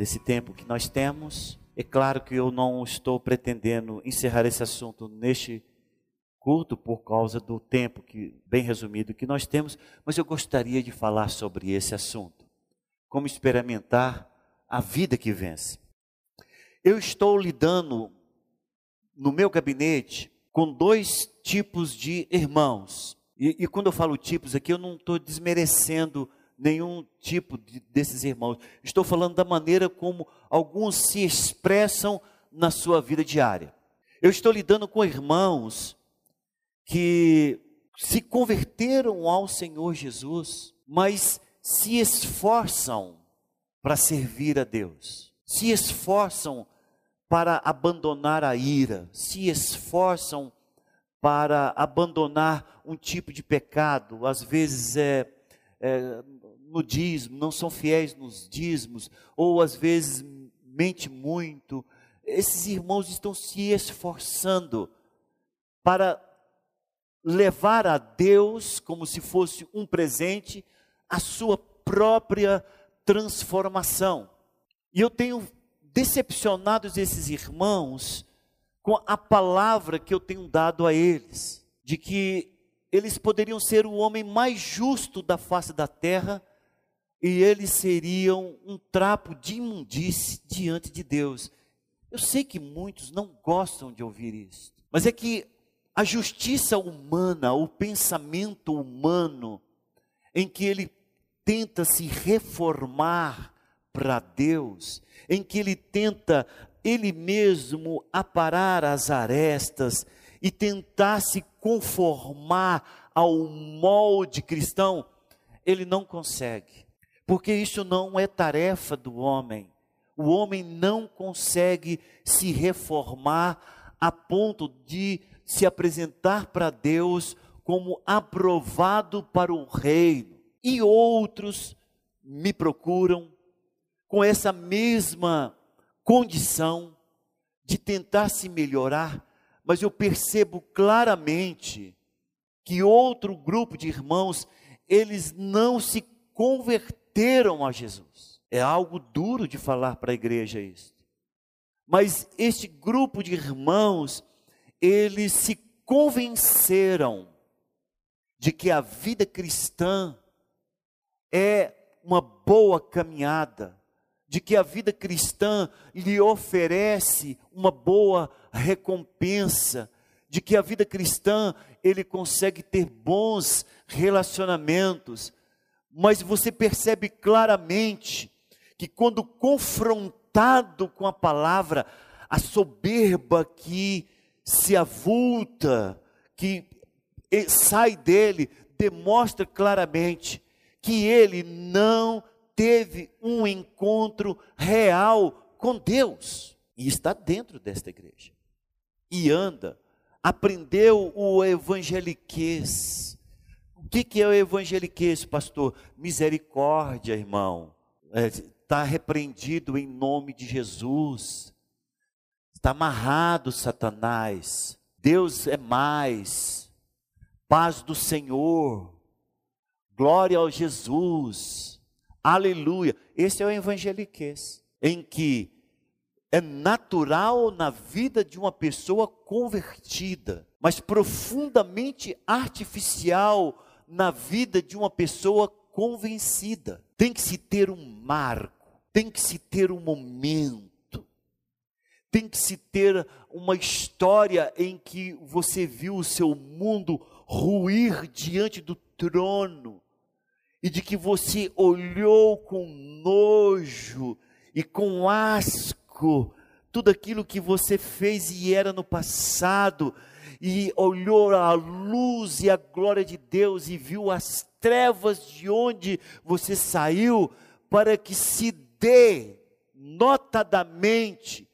nesse tempo que nós temos. É claro que eu não estou pretendendo encerrar esse assunto neste culto por causa do tempo que bem resumido que nós temos, mas eu gostaria de falar sobre esse assunto. Como experimentar a vida que vence. Eu estou lidando no meu gabinete com dois tipos de irmãos. E, e quando eu falo tipos aqui, eu não estou desmerecendo nenhum tipo de, desses irmãos. Estou falando da maneira como alguns se expressam na sua vida diária. Eu estou lidando com irmãos que se converteram ao Senhor Jesus, mas se esforçam para servir a Deus, se esforçam para abandonar a ira, se esforçam para abandonar um tipo de pecado, às vezes é, é no dízimo, não são fiéis nos dízimos, ou às vezes mente muito. Esses irmãos estão se esforçando para levar a Deus, como se fosse um presente, a sua própria transformação. E eu tenho decepcionado esses irmãos com a palavra que eu tenho dado a eles, de que eles poderiam ser o homem mais justo da face da terra, e eles seriam um trapo de imundície diante de Deus. Eu sei que muitos não gostam de ouvir isso, mas é que a justiça humana, o pensamento humano, em que ele tenta se reformar para Deus, em que ele tenta ele mesmo aparar as arestas e tentar se conformar ao molde cristão, ele não consegue porque isso não é tarefa do homem. O homem não consegue se reformar a ponto de se apresentar para Deus como aprovado para o reino. E outros me procuram com essa mesma condição de tentar se melhorar, mas eu percebo claramente que outro grupo de irmãos, eles não se converteram converteram a Jesus. É algo duro de falar para a igreja isso. Mas este grupo de irmãos, eles se convenceram de que a vida cristã é uma boa caminhada, de que a vida cristã lhe oferece uma boa recompensa, de que a vida cristã ele consegue ter bons relacionamentos, mas você percebe claramente que quando confrontado com a palavra, a soberba que se avulta, que sai dele, demonstra claramente que ele não teve um encontro real com Deus e está dentro desta igreja. E anda, aprendeu o evangeliquez, que, que é o evangeliquez, pastor? Misericórdia, irmão. Está é, repreendido em nome de Jesus. Está amarrado, Satanás. Deus é mais. Paz do Senhor. Glória ao Jesus. Aleluia. Esse é o evangeliquez, em que é natural na vida de uma pessoa convertida, mas profundamente artificial na vida de uma pessoa convencida. Tem que se ter um marco, tem que se ter um momento, tem que se ter uma história em que você viu o seu mundo ruir diante do trono e de que você olhou com nojo e com asco tudo aquilo que você fez e era no passado e olhou a luz e a glória de Deus e viu as trevas de onde você saiu, para que se dê notadamente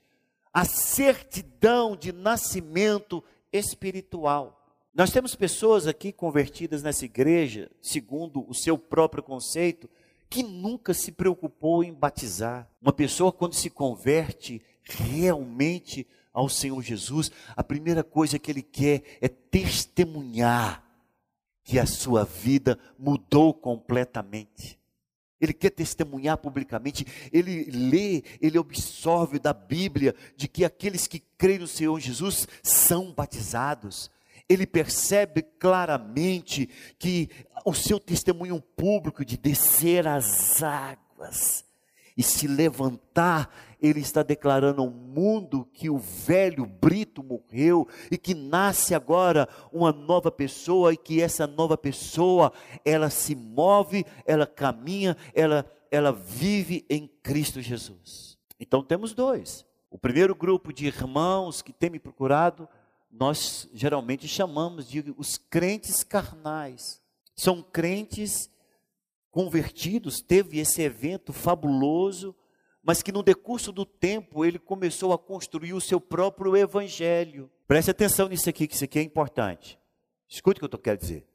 a certidão de nascimento espiritual. Nós temos pessoas aqui convertidas nessa igreja, segundo o seu próprio conceito, que nunca se preocupou em batizar. Uma pessoa, quando se converte realmente ao Senhor Jesus, a primeira coisa que ele quer é testemunhar que a sua vida mudou completamente. Ele quer testemunhar publicamente, ele lê, ele absorve da Bíblia de que aqueles que creem no Senhor Jesus são batizados. Ele percebe claramente que o seu testemunho público de descer as águas e se levantar, ele está declarando ao mundo que o velho Brito morreu e que nasce agora uma nova pessoa e que essa nova pessoa, ela se move, ela caminha, ela, ela vive em Cristo Jesus. Então temos dois. O primeiro grupo de irmãos que tem me procurado, nós geralmente chamamos de os crentes carnais. São crentes convertidos, teve esse evento fabuloso, mas que no decurso do tempo ele começou a construir o seu próprio evangelho. Preste atenção nisso aqui, que isso aqui é importante. Escute o que eu quero dizer.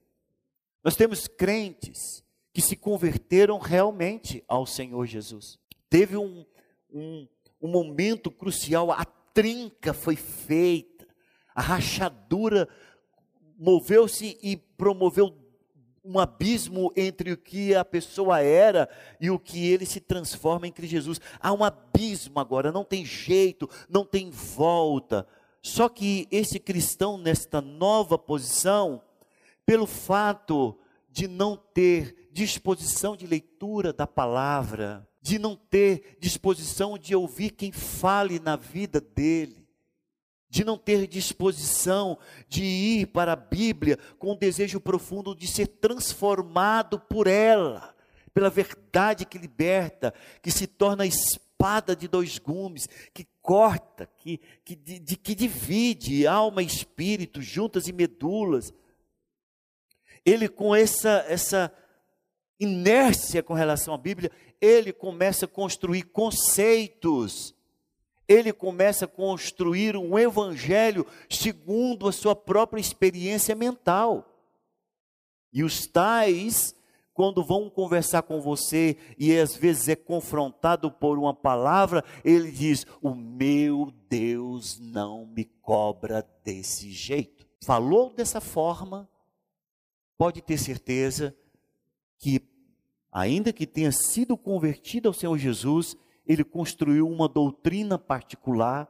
Nós temos crentes que se converteram realmente ao Senhor Jesus. Teve um, um, um momento crucial, a trinca foi feita, a rachadura moveu-se e promoveu um abismo entre o que a pessoa era e o que ele se transforma em Cristo Jesus. Há um abismo agora, não tem jeito, não tem volta. Só que esse cristão, nesta nova posição, pelo fato de não ter disposição de leitura da palavra, de não ter disposição de ouvir quem fale na vida dele, de não ter disposição de ir para a Bíblia com o desejo profundo de ser transformado por ela, pela verdade que liberta, que se torna espada de dois gumes, que corta, que, que, de, que divide alma e espírito, juntas e medulas. Ele, com essa, essa inércia com relação à Bíblia, ele começa a construir conceitos ele começa a construir um evangelho segundo a sua própria experiência mental. E os tais, quando vão conversar com você e às vezes é confrontado por uma palavra, ele diz: O meu Deus não me cobra desse jeito. Falou dessa forma, pode ter certeza que, ainda que tenha sido convertido ao Senhor Jesus, ele construiu uma doutrina particular,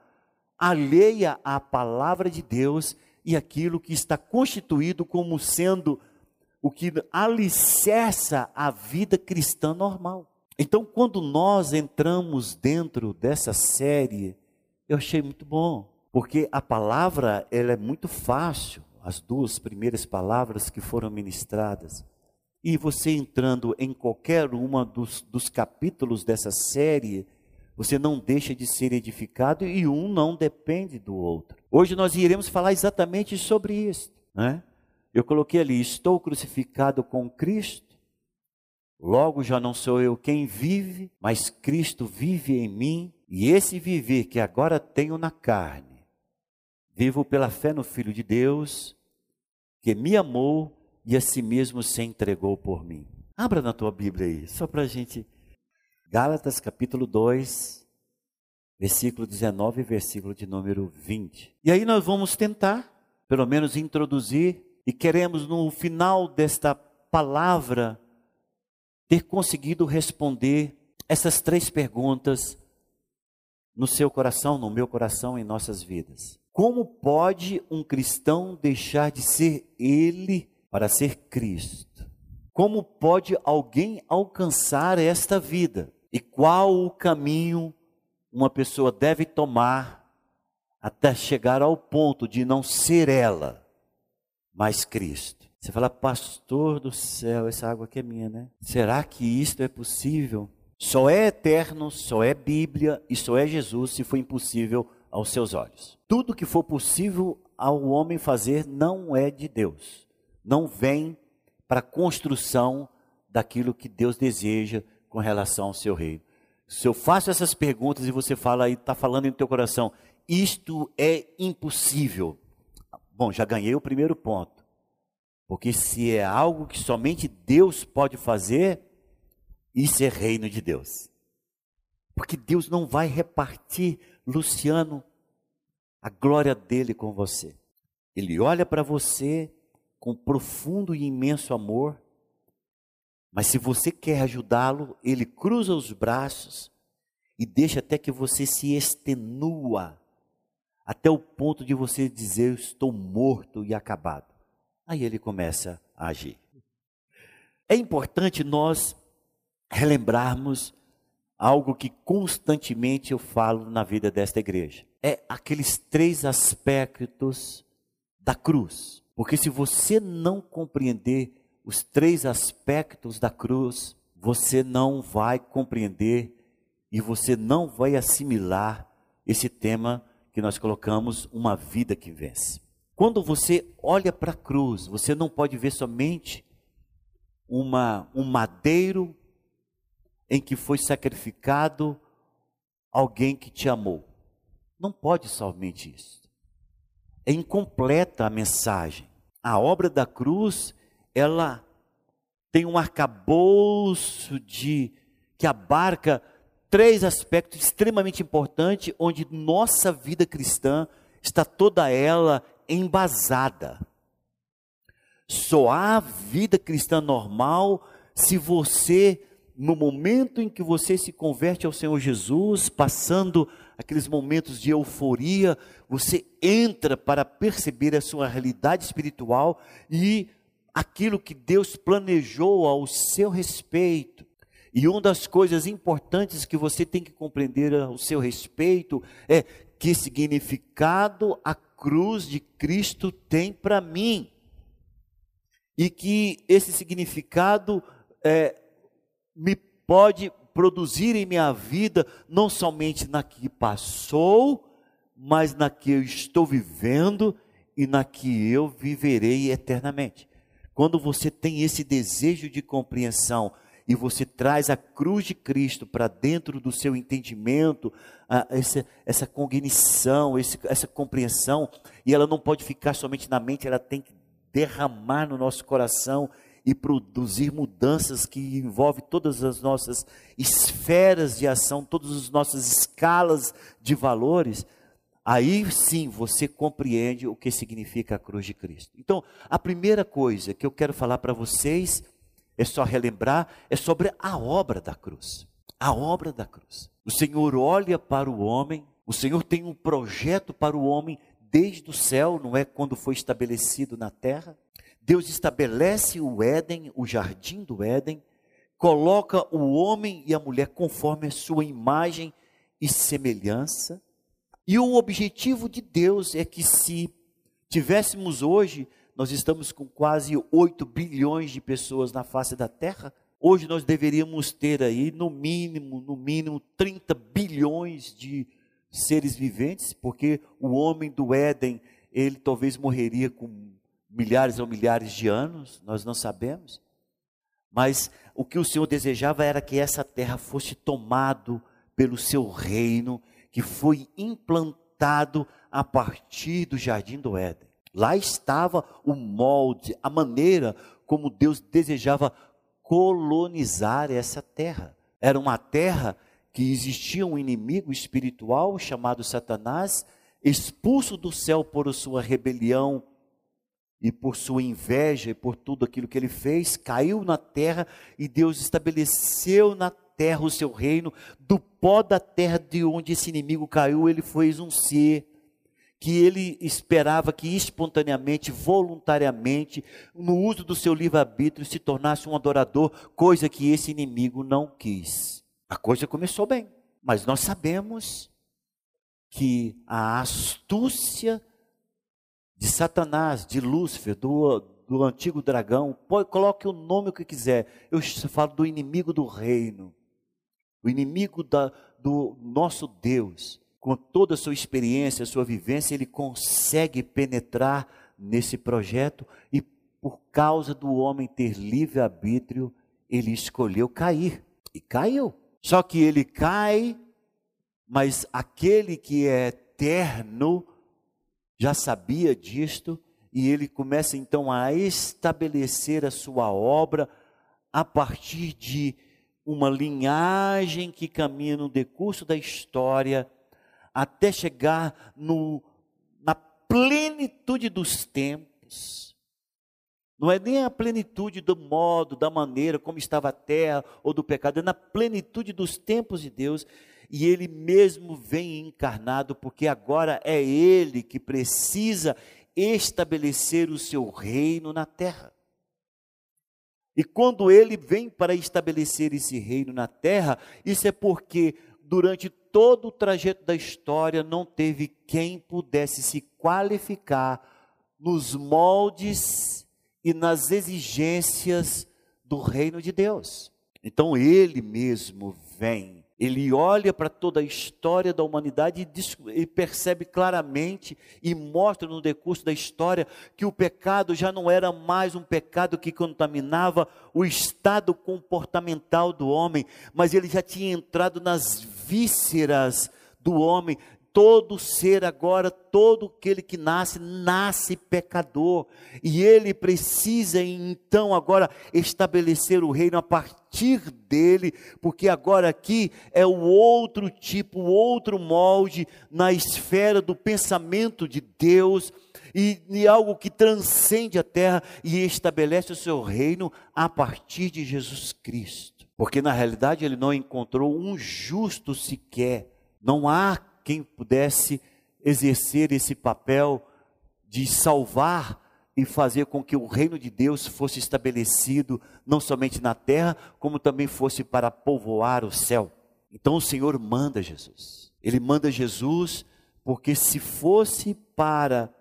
alheia à palavra de Deus e aquilo que está constituído como sendo o que alicerça a vida cristã normal. Então, quando nós entramos dentro dessa série, eu achei muito bom, porque a palavra ela é muito fácil, as duas primeiras palavras que foram ministradas. E você entrando em qualquer uma dos, dos capítulos dessa série, você não deixa de ser edificado e um não depende do outro. Hoje nós iremos falar exatamente sobre isso. Né? Eu coloquei ali: estou crucificado com Cristo, logo já não sou eu quem vive, mas Cristo vive em mim, e esse viver que agora tenho na carne, vivo pela fé no Filho de Deus, que me amou e a si mesmo se entregou por mim. Abra na tua Bíblia aí, só para a gente. Gálatas capítulo 2, versículo 19 e versículo de número 20. E aí nós vamos tentar, pelo menos, introduzir, e queremos no final desta palavra ter conseguido responder essas três perguntas no seu coração, no meu coração, em nossas vidas. Como pode um cristão deixar de ser ele para ser Cristo. Como pode alguém alcançar esta vida? E qual o caminho uma pessoa deve tomar até chegar ao ponto de não ser ela, mas Cristo? Você fala, pastor do céu, essa água aqui é minha, né? Será que isto é possível? Só é eterno, só é Bíblia e só é Jesus se for impossível aos seus olhos. Tudo que for possível ao homem fazer não é de Deus não vem para a construção daquilo que Deus deseja com relação ao seu reino. Se eu faço essas perguntas e você fala e está falando no teu coração, isto é impossível. Bom, já ganhei o primeiro ponto. Porque se é algo que somente Deus pode fazer, isso é reino de Deus. Porque Deus não vai repartir, Luciano, a glória dele com você. Ele olha para você com profundo e imenso amor, mas se você quer ajudá-lo, ele cruza os braços e deixa até que você se extenua, até o ponto de você dizer: Eu estou morto e acabado. Aí ele começa a agir. É importante nós relembrarmos algo que constantemente eu falo na vida desta igreja. É aqueles três aspectos da cruz. Porque se você não compreender os três aspectos da cruz, você não vai compreender e você não vai assimilar esse tema que nós colocamos, uma vida que vence. Quando você olha para a cruz, você não pode ver somente uma, um madeiro em que foi sacrificado alguém que te amou. Não pode somente isso. É incompleta a mensagem. A obra da cruz, ela tem um arcabouço de que abarca três aspectos extremamente importantes, onde nossa vida cristã está toda ela embasada. Só há vida cristã normal se você no momento em que você se converte ao Senhor Jesus, passando aqueles momentos de euforia, você entra para perceber a sua realidade espiritual e aquilo que Deus planejou ao seu respeito. E uma das coisas importantes que você tem que compreender ao seu respeito é que significado a cruz de Cristo tem para mim. E que esse significado é, me pode produzir em minha vida, não somente na que passou, mas na que eu estou vivendo e na que eu viverei eternamente. Quando você tem esse desejo de compreensão e você traz a cruz de Cristo para dentro do seu entendimento, essa, essa cognição, essa compreensão, e ela não pode ficar somente na mente, ela tem que derramar no nosso coração e produzir mudanças que envolvem todas as nossas esferas de ação, todas as nossas escalas de valores, aí sim você compreende o que significa a cruz de Cristo. Então, a primeira coisa que eu quero falar para vocês, é só relembrar, é sobre a obra da cruz. A obra da cruz. O Senhor olha para o homem, o Senhor tem um projeto para o homem desde o céu, não é quando foi estabelecido na terra. Deus estabelece o Éden, o jardim do Éden, coloca o homem e a mulher conforme a sua imagem e semelhança. E o objetivo de Deus é que se tivéssemos hoje, nós estamos com quase 8 bilhões de pessoas na face da terra, hoje nós deveríamos ter aí no mínimo, no mínimo 30 bilhões de seres viventes, porque o homem do Éden, ele talvez morreria com milhares ou milhares de anos, nós não sabemos. Mas o que o Senhor desejava era que essa terra fosse tomado pelo seu reino, que foi implantado a partir do jardim do Éden. Lá estava o molde, a maneira como Deus desejava colonizar essa terra. Era uma terra que existia um inimigo espiritual chamado Satanás, expulso do céu por sua rebelião e por sua inveja e por tudo aquilo que ele fez, caiu na terra e Deus estabeleceu na terra o seu reino. Do pó da terra de onde esse inimigo caiu, ele fez um ser que ele esperava que espontaneamente, voluntariamente, no uso do seu livre-arbítrio, se tornasse um adorador, coisa que esse inimigo não quis. A coisa começou bem, mas nós sabemos que a astúcia de Satanás, de Lúcifer, do, do antigo dragão, pode, coloque o nome que quiser. Eu falo do inimigo do reino, o inimigo da, do nosso Deus. Com toda a sua experiência, a sua vivência, ele consegue penetrar nesse projeto e, por causa do homem ter livre-arbítrio, ele escolheu cair. E caiu. Só que ele cai, mas aquele que é eterno já sabia disto e ele começa então a estabelecer a sua obra a partir de uma linhagem que caminha no decurso da história até chegar no, na plenitude dos tempos. Não é nem a plenitude do modo, da maneira como estava a terra ou do pecado, é na plenitude dos tempos de Deus. E Ele mesmo vem encarnado, porque agora é Ele que precisa estabelecer o seu reino na terra. E quando ele vem para estabelecer esse reino na terra, isso é porque durante todo o trajeto da história não teve quem pudesse se qualificar nos moldes e nas exigências do reino de Deus. Então ele mesmo vem ele olha para toda a história da humanidade e, percebe claramente e mostra no decurso da história que o pecado já não era mais um pecado que contaminava o estado comportamental do homem, mas ele já tinha entrado nas vísceras do homem, todo ser agora, todo aquele que nasce, nasce pecador. E ele precisa então agora estabelecer o reino a partir dele, porque agora aqui é o outro tipo, o outro molde na esfera do pensamento de Deus. E, e algo que transcende a terra e estabelece o seu reino a partir de Jesus Cristo. Porque na realidade ele não encontrou um justo sequer. Não há pudesse exercer esse papel de salvar e fazer com que o reino de Deus fosse estabelecido não somente na terra, como também fosse para povoar o céu. Então o Senhor manda Jesus. Ele manda Jesus porque se fosse para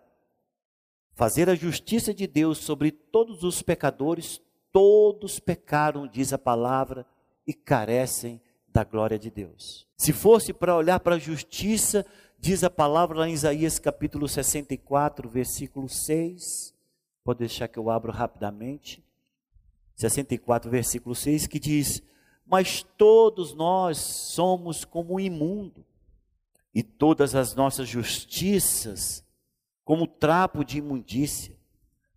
fazer a justiça de Deus sobre todos os pecadores, todos pecaram, diz a palavra, e carecem da glória de Deus. Se fosse para olhar para a justiça, diz a palavra lá em Isaías capítulo 64, versículo 6. Pode deixar que eu abro rapidamente. 64, versículo 6, que diz: Mas todos nós somos como um imundo, e todas as nossas justiças como trapo de imundícia.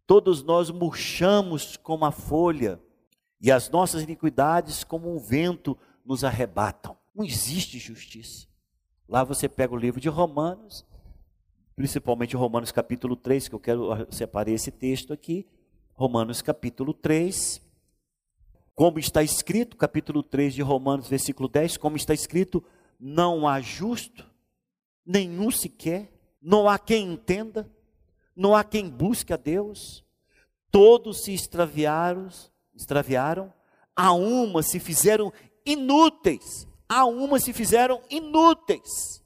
Todos nós murchamos como a folha, e as nossas iniquidades como um vento nos arrebatam. Não existe justiça. Lá você pega o livro de Romanos, principalmente Romanos capítulo 3, que eu quero separar esse texto aqui. Romanos capítulo 3. Como está escrito, capítulo 3 de Romanos, versículo 10, como está escrito, não há justo, nenhum sequer, não há quem entenda, não há quem busque a Deus, todos se extraviaram, extraviaram, a uma se fizeram inúteis. A uma se fizeram inúteis.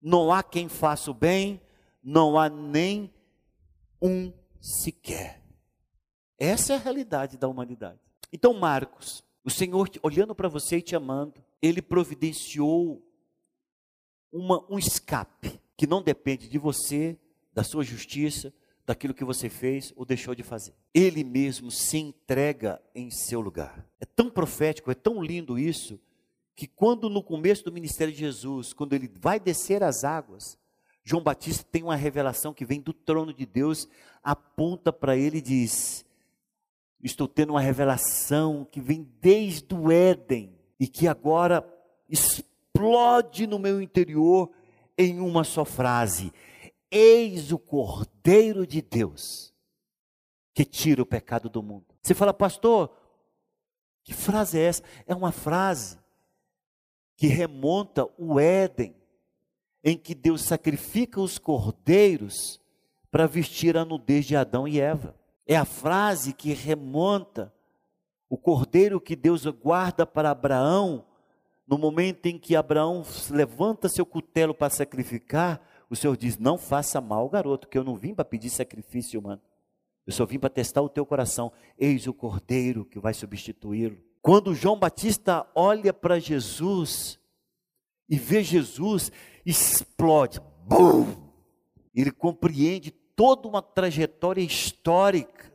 Não há quem faça o bem, não há nem um sequer. Essa é a realidade da humanidade. Então, Marcos, o Senhor olhando para você e te amando, ele providenciou uma, um escape que não depende de você, da sua justiça, daquilo que você fez ou deixou de fazer. Ele mesmo se entrega em seu lugar. É tão profético, é tão lindo isso, que quando no começo do ministério de Jesus, quando ele vai descer as águas, João Batista tem uma revelação que vem do trono de Deus, aponta para ele e diz: Estou tendo uma revelação que vem desde o Éden e que agora explode no meu interior em uma só frase: Eis o Cordeiro de Deus que tira o pecado do mundo. Você fala, pastor, que frase é essa? É uma frase que remonta o Éden, em que Deus sacrifica os cordeiros para vestir a nudez de Adão e Eva. É a frase que remonta o cordeiro que Deus guarda para Abraão, no momento em que Abraão levanta seu cutelo para sacrificar, o Senhor diz: Não faça mal, garoto, que eu não vim para pedir sacrifício humano. Eu só vim para testar o teu coração. Eis o cordeiro que vai substituí-lo. Quando João Batista olha para Jesus e vê Jesus, explode. Bum! Ele compreende toda uma trajetória histórica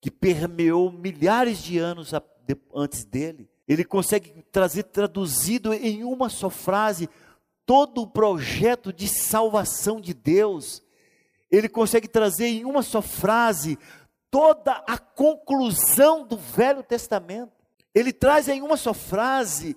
que permeou milhares de anos antes dele. Ele consegue trazer traduzido em uma só frase todo o projeto de salvação de Deus. Ele consegue trazer em uma só frase toda a conclusão do Velho Testamento. Ele traz em uma só frase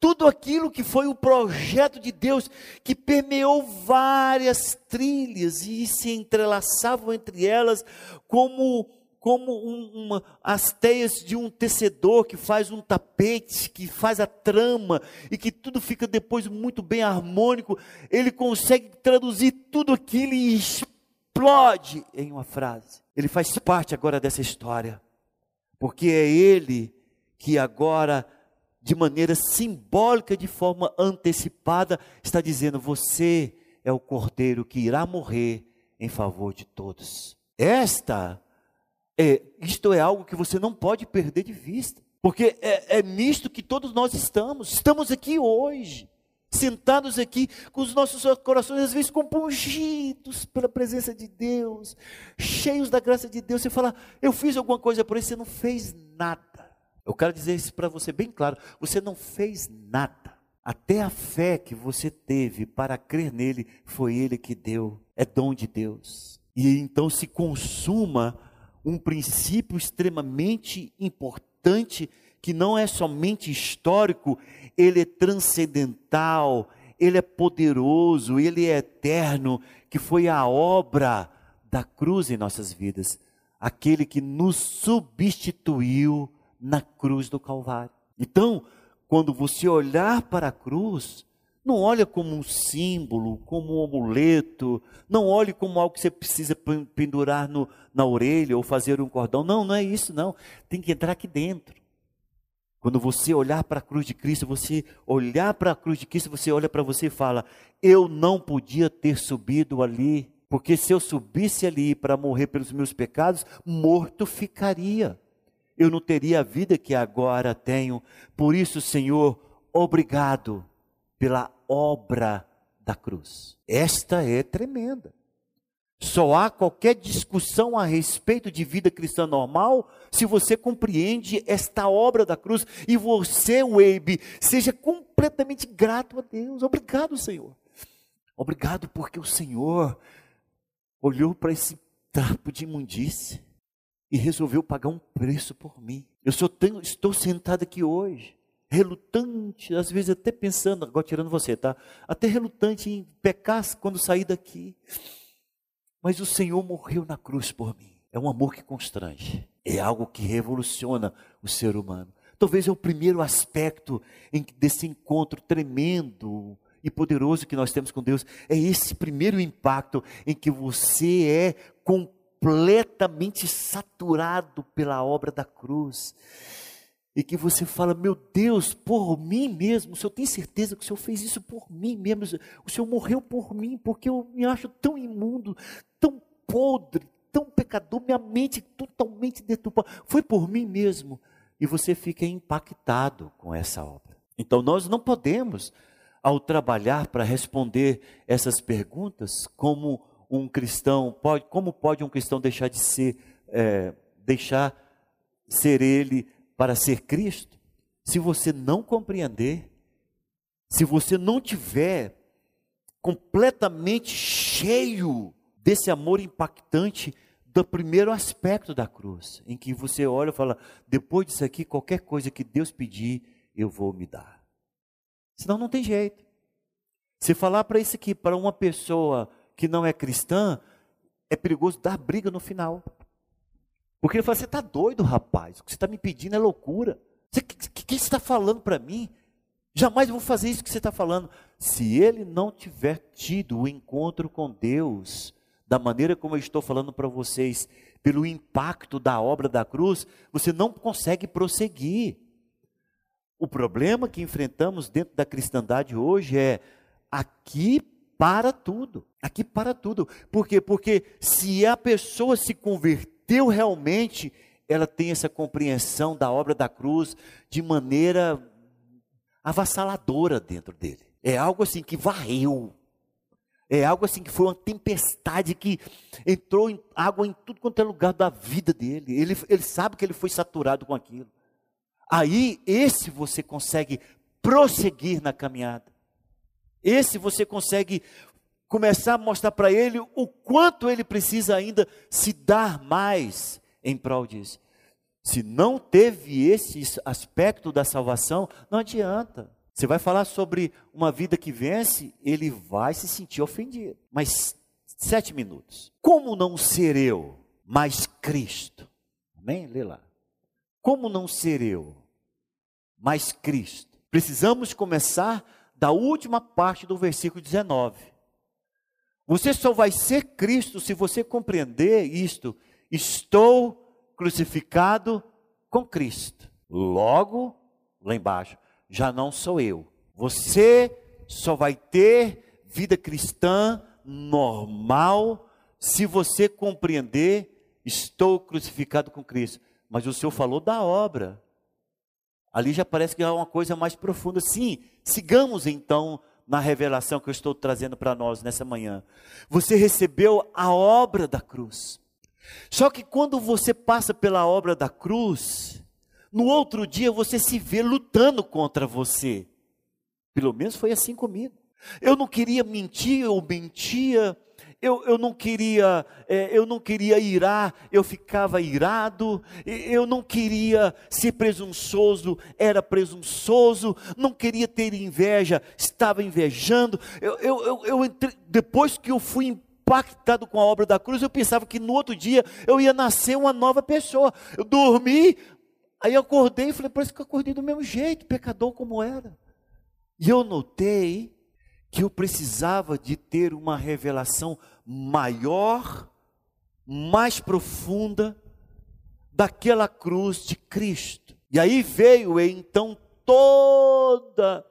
tudo aquilo que foi o projeto de Deus, que permeou várias trilhas e se entrelaçavam entre elas como como um, uma, as teias de um tecedor que faz um tapete, que faz a trama e que tudo fica depois muito bem harmônico, ele consegue traduzir tudo aquilo e explode em uma frase. Ele faz parte agora dessa história, porque é ele que agora, de maneira simbólica, de forma antecipada, está dizendo: Você é o cordeiro que irá morrer em favor de todos. Esta é, isto é algo que você não pode perder de vista, porque é, é nisto que todos nós estamos. Estamos aqui hoje, sentados aqui com os nossos corações às vezes compungidos pela presença de Deus, cheios da graça de Deus. Você fala, eu fiz alguma coisa por isso, você não fez nada. Eu quero dizer isso para você bem claro: você não fez nada. Até a fé que você teve para crer nele, foi ele que deu, é dom de Deus. E então se consuma um princípio extremamente importante que não é somente histórico, ele é transcendental, ele é poderoso, ele é eterno, que foi a obra da cruz em nossas vidas, aquele que nos substituiu na cruz do Calvário. Então, quando você olhar para a cruz, não olha como um símbolo, como um amuleto, não olhe como algo que você precisa pendurar no, na orelha ou fazer um cordão. Não, não é isso, não. Tem que entrar aqui dentro. Quando você olhar para a cruz de Cristo, você olhar para a cruz de Cristo, você olha para você e fala: Eu não podia ter subido ali, porque se eu subisse ali para morrer pelos meus pecados, morto ficaria. Eu não teria a vida que agora tenho. Por isso, Senhor, obrigado pela obra da cruz. Esta é tremenda. Só há qualquer discussão a respeito de vida cristã normal se você compreende esta obra da cruz e você, Weibe, seja completamente grato a Deus. Obrigado, Senhor. Obrigado porque o Senhor olhou para esse trapo de imundície e resolveu pagar um preço por mim. Eu só tenho, estou sentado aqui hoje relutante, às vezes até pensando, agora tirando você, tá? Até relutante em pecar quando sair daqui. Mas o Senhor morreu na cruz por mim. É um amor que constrange. É algo que revoluciona o ser humano. Talvez é o primeiro aspecto desse encontro tremendo e poderoso que nós temos com Deus. É esse primeiro impacto em que você é completamente saturado pela obra da cruz e que você fala, meu Deus, por mim mesmo, o Senhor tem certeza que o Senhor fez isso por mim mesmo, o Senhor morreu por mim, porque eu me acho tão imundo, tão podre, tão pecador, minha mente totalmente deturpada, foi por mim mesmo, e você fica impactado com essa obra. Então nós não podemos, ao trabalhar para responder essas perguntas, como um cristão pode, como pode um cristão deixar de ser, é, deixar ser ele para ser Cristo, se você não compreender, se você não tiver completamente cheio desse amor impactante do primeiro aspecto da cruz, em que você olha e fala: depois disso aqui, qualquer coisa que Deus pedir, eu vou me dar. Senão não tem jeito. Se falar para isso aqui, para uma pessoa que não é cristã, é perigoso dar briga no final. Porque ele fala: Você está doido, rapaz? O que você está me pedindo é loucura. O que, que, que, você está falando para mim? Jamais vou fazer isso que você está falando. Se ele não tiver tido o encontro com Deus, da maneira como eu estou falando para vocês, pelo impacto da obra da cruz, você não consegue prosseguir. O problema que enfrentamos dentro da cristandade hoje é aqui para tudo. Aqui para tudo. Por quê? Porque se a pessoa se converter, Deu realmente, ela tem essa compreensão da obra da cruz de maneira avassaladora dentro dele. É algo assim que varreu. É algo assim que foi uma tempestade que entrou em água em tudo quanto é lugar da vida dele. Ele, ele sabe que ele foi saturado com aquilo. Aí, esse você consegue prosseguir na caminhada. Esse você consegue começar a mostrar para ele o quanto ele precisa ainda se dar mais em prol disso. Se não teve esse aspecto da salvação, não adianta. Você vai falar sobre uma vida que vence, ele vai se sentir ofendido. Mas sete minutos. Como não ser eu, mas Cristo? Amém? Lê lá. Como não ser eu, mas Cristo? Precisamos começar da última parte do versículo 19. Você só vai ser Cristo se você compreender isto. Estou crucificado com Cristo. Logo, lá embaixo, já não sou eu. Você só vai ter vida cristã normal se você compreender, estou crucificado com Cristo. Mas o Senhor falou da obra. Ali já parece que é uma coisa mais profunda. Sim, sigamos então na revelação que eu estou trazendo para nós nessa manhã. Você recebeu a obra da cruz. Só que quando você passa pela obra da cruz, no outro dia você se vê lutando contra você. Pelo menos foi assim comigo. Eu não queria mentir, eu mentia. Eu, eu não queria, é, eu não queria irar, eu ficava irado. Eu não queria ser presunçoso, era presunçoso. Não queria ter inveja, estava invejando. Eu, eu, eu, eu entre, depois que eu fui impactado com a obra da cruz, eu pensava que no outro dia eu ia nascer uma nova pessoa. Eu dormi, aí eu acordei e falei, parece que eu acordei do mesmo jeito, pecador como era. E eu notei que eu precisava de ter uma revelação maior, mais profunda daquela cruz de Cristo. E aí veio então todas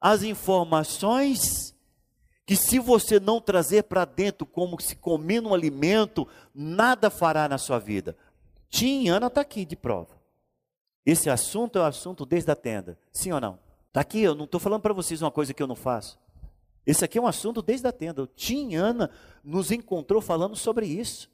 as informações que se você não trazer para dentro como se comendo um alimento, nada fará na sua vida. Tim Ana está aqui de prova. Esse assunto é o assunto desde a tenda. Sim ou não? Está aqui, eu não estou falando para vocês uma coisa que eu não faço. Esse aqui é um assunto desde a tenda. Tim Ana nos encontrou falando sobre isso.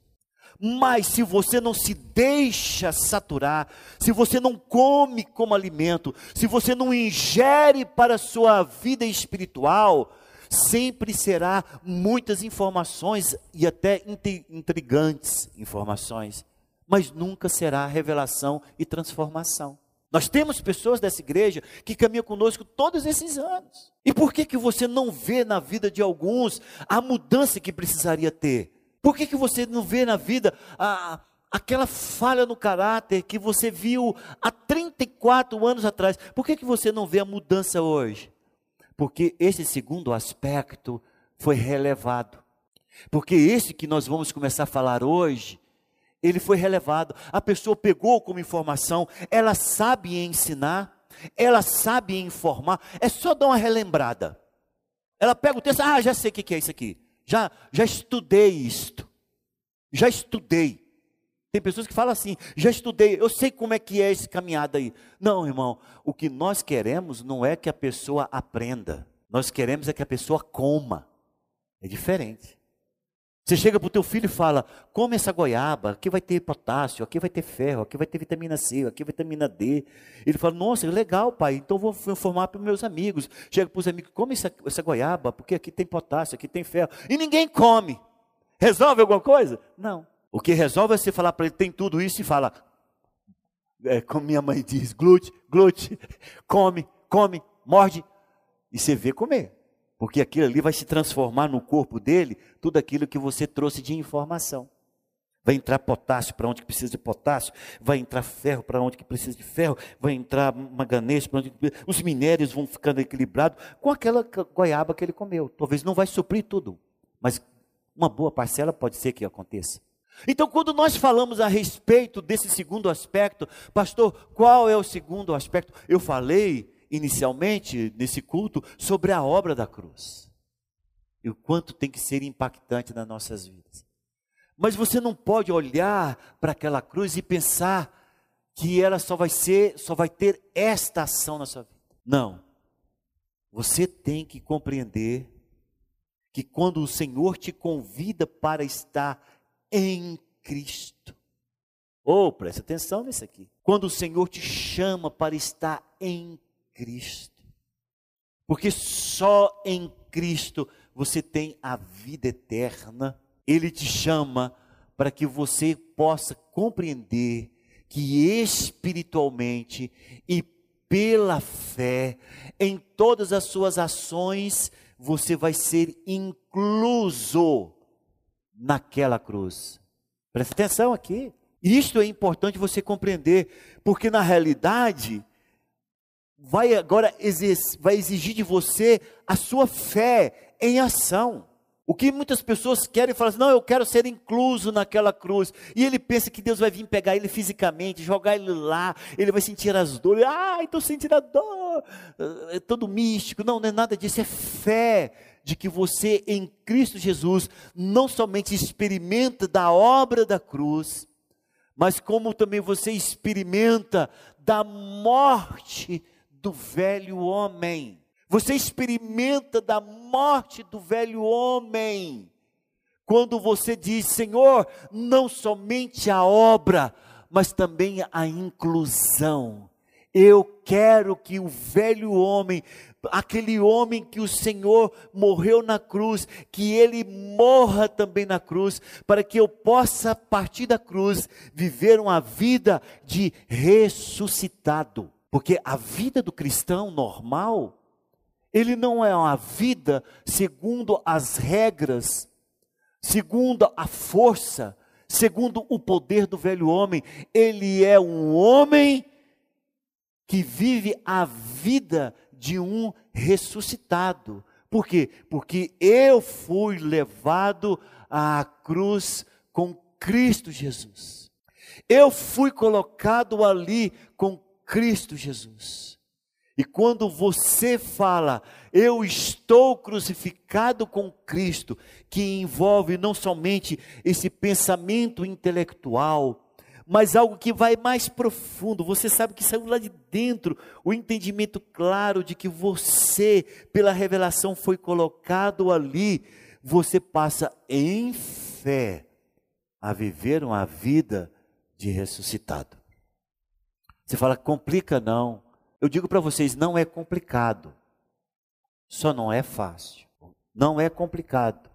Mas se você não se deixa saturar, se você não come como alimento, se você não ingere para a sua vida espiritual, sempre será muitas informações e até intrigantes informações, mas nunca será revelação e transformação. Nós temos pessoas dessa igreja que caminham conosco todos esses anos. E por que, que você não vê na vida de alguns a mudança que precisaria ter? Por que, que você não vê na vida a, aquela falha no caráter que você viu há 34 anos atrás? Por que, que você não vê a mudança hoje? Porque esse segundo aspecto foi relevado. Porque esse que nós vamos começar a falar hoje, ele foi relevado. A pessoa pegou como informação, ela sabe ensinar, ela sabe informar, é só dar uma relembrada. Ela pega o texto, ah, já sei o que é isso aqui. Já, já estudei isto. Já estudei. Tem pessoas que falam assim, já estudei, eu sei como é que é esse caminhada aí. Não, irmão, o que nós queremos não é que a pessoa aprenda. Nós queremos é que a pessoa coma. É diferente. Você chega para o teu filho e fala, come essa goiaba, aqui vai ter potássio, aqui vai ter ferro, aqui vai ter vitamina C, aqui vitamina D. Ele fala, nossa, legal pai, então vou informar para os meus amigos. Chega para os amigos, come essa, essa goiaba, porque aqui tem potássio, aqui tem ferro. E ninguém come. Resolve alguma coisa? Não. O que resolve é você falar para ele, tem tudo isso, e fala, é, como minha mãe diz, glute, glute, come, come, morde, e você vê comer. Porque aquilo ali vai se transformar no corpo dele, tudo aquilo que você trouxe de informação. Vai entrar potássio para onde precisa de potássio, vai entrar ferro para onde precisa de ferro, vai entrar manganês para onde os minérios vão ficando equilibrados com aquela goiaba que ele comeu. Talvez não vai suprir tudo, mas uma boa parcela pode ser que aconteça. Então, quando nós falamos a respeito desse segundo aspecto, pastor, qual é o segundo aspecto? Eu falei inicialmente nesse culto sobre a obra da cruz. E o quanto tem que ser impactante nas nossas vidas. Mas você não pode olhar para aquela cruz e pensar que ela só vai ser, só vai ter esta ação na sua vida. Não. Você tem que compreender que quando o Senhor te convida para estar em Cristo, Oh, preste atenção nisso aqui. Quando o Senhor te chama para estar em Cristo. Porque só em Cristo você tem a vida eterna. Ele te chama para que você possa compreender que espiritualmente e pela fé, em todas as suas ações, você vai ser incluso naquela cruz. Presta atenção aqui. Isto é importante você compreender, porque na realidade vai agora vai exigir de você a sua fé em ação. O que muitas pessoas querem falar assim, não, eu quero ser incluso naquela cruz. E ele pensa que Deus vai vir pegar ele fisicamente, jogar ele lá, ele vai sentir as dores. Ai, estou sentindo a dor. É todo místico. Não, não é nada disso, é fé de que você em Cristo Jesus não somente experimenta da obra da cruz, mas como também você experimenta da morte do velho homem. Você experimenta da morte do velho homem. Quando você diz, Senhor, não somente a obra, mas também a inclusão. Eu quero que o velho homem, aquele homem que o Senhor morreu na cruz, que ele morra também na cruz, para que eu possa, a partir da cruz, viver uma vida de ressuscitado. Porque a vida do cristão normal, ele não é uma vida segundo as regras, segundo a força, segundo o poder do velho homem. Ele é um homem que vive a vida de um ressuscitado. Por quê? Porque eu fui levado à cruz com Cristo Jesus. Eu fui colocado ali Cristo Jesus. E quando você fala, eu estou crucificado com Cristo, que envolve não somente esse pensamento intelectual, mas algo que vai mais profundo. Você sabe que saiu lá de dentro o entendimento claro de que você, pela revelação, foi colocado ali. Você passa em fé a viver uma vida de ressuscitado. Você fala, complica não. Eu digo para vocês, não é complicado. Só não é fácil. Não é complicado.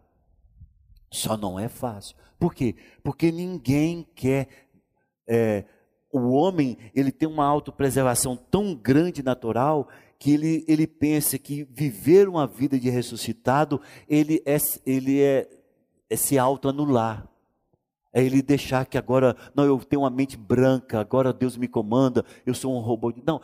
Só não é fácil. Por quê? Porque ninguém quer. É, o homem ele tem uma autopreservação tão grande natural que ele, ele pensa que viver uma vida de ressuscitado ele é, ele é, é se autoanular. É ele deixar que agora, não, eu tenho uma mente branca, agora Deus me comanda, eu sou um robô. Não,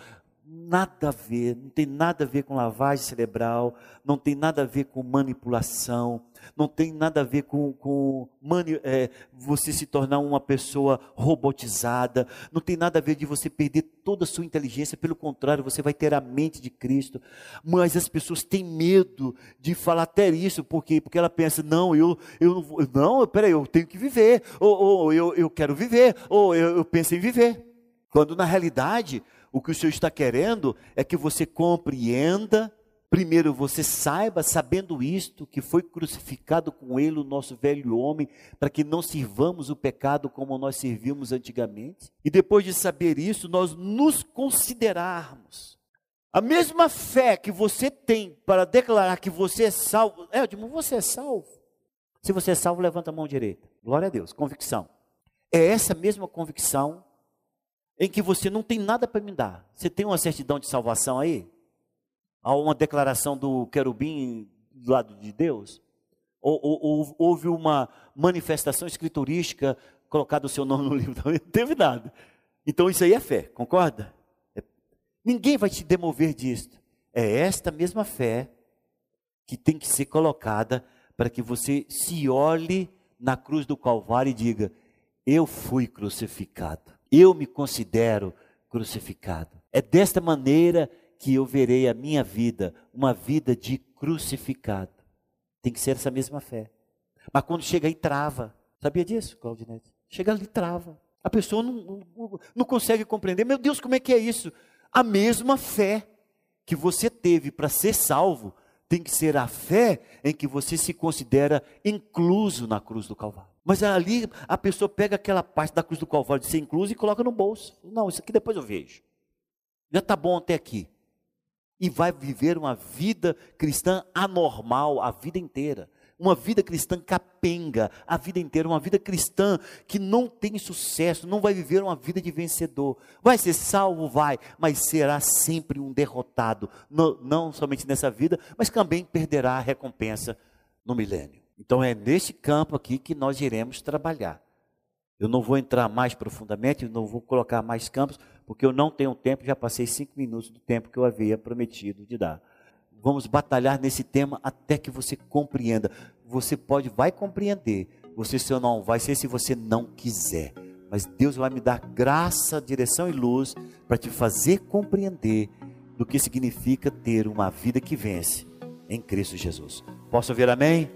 nada a ver, não tem nada a ver com lavagem cerebral, não tem nada a ver com manipulação, não tem nada a ver com, com mani, é, você se tornar uma pessoa robotizada, não tem nada a ver de você perder toda a sua inteligência, pelo contrário, você vai ter a mente de Cristo. Mas as pessoas têm medo de falar até isso, por quê? Porque ela pensa, não, eu, eu não, peraí, eu tenho que viver, ou, ou eu, eu quero viver, ou eu, eu penso em viver. Quando na realidade, o que o Senhor está querendo é que você compreenda, primeiro você saiba, sabendo isto, que foi crucificado com ele o nosso velho homem, para que não sirvamos o pecado como nós servíamos antigamente. E depois de saber isso, nós nos considerarmos. A mesma fé que você tem para declarar que você é salvo. É, Edmo, você é salvo. Se você é salvo, levanta a mão direita. Glória a Deus. Convicção. É essa mesma convicção em que você não tem nada para me dar. Você tem uma certidão de salvação aí? Há uma declaração do querubim do lado de Deus? Ou, ou, ou houve uma manifestação escriturística colocado o seu nome no livro? Não, não teve nada. Então isso aí é fé, concorda? É, ninguém vai te demover disso. É esta mesma fé que tem que ser colocada para que você se olhe na cruz do Calvário e diga: Eu fui crucificado eu me considero crucificado. É desta maneira que eu verei a minha vida, uma vida de crucificado. Tem que ser essa mesma fé. Mas quando chega aí, trava. Sabia disso, Claudinete? Chega ali, trava. A pessoa não, não, não consegue compreender. Meu Deus, como é que é isso? A mesma fé que você teve para ser salvo tem que ser a fé em que você se considera incluso na cruz do Calvário. Mas ali a pessoa pega aquela parte da cruz do Calvário de ser incluso e coloca no bolso. Não, isso aqui depois eu vejo. Já está bom até aqui. E vai viver uma vida cristã anormal a vida inteira uma vida cristã capenga a vida inteira, uma vida cristã que não tem sucesso, não vai viver uma vida de vencedor. Vai ser salvo? Vai, mas será sempre um derrotado, não, não somente nessa vida, mas também perderá a recompensa no milênio. Então é nesse campo aqui que nós iremos trabalhar. Eu não vou entrar mais profundamente, não vou colocar mais campos, porque eu não tenho tempo, já passei cinco minutos do tempo que eu havia prometido de dar vamos batalhar nesse tema até que você compreenda. Você pode, vai compreender. Você só não vai ser se você não quiser. Mas Deus vai me dar graça, direção e luz para te fazer compreender do que significa ter uma vida que vence em Cristo Jesus. Posso ouvir amém?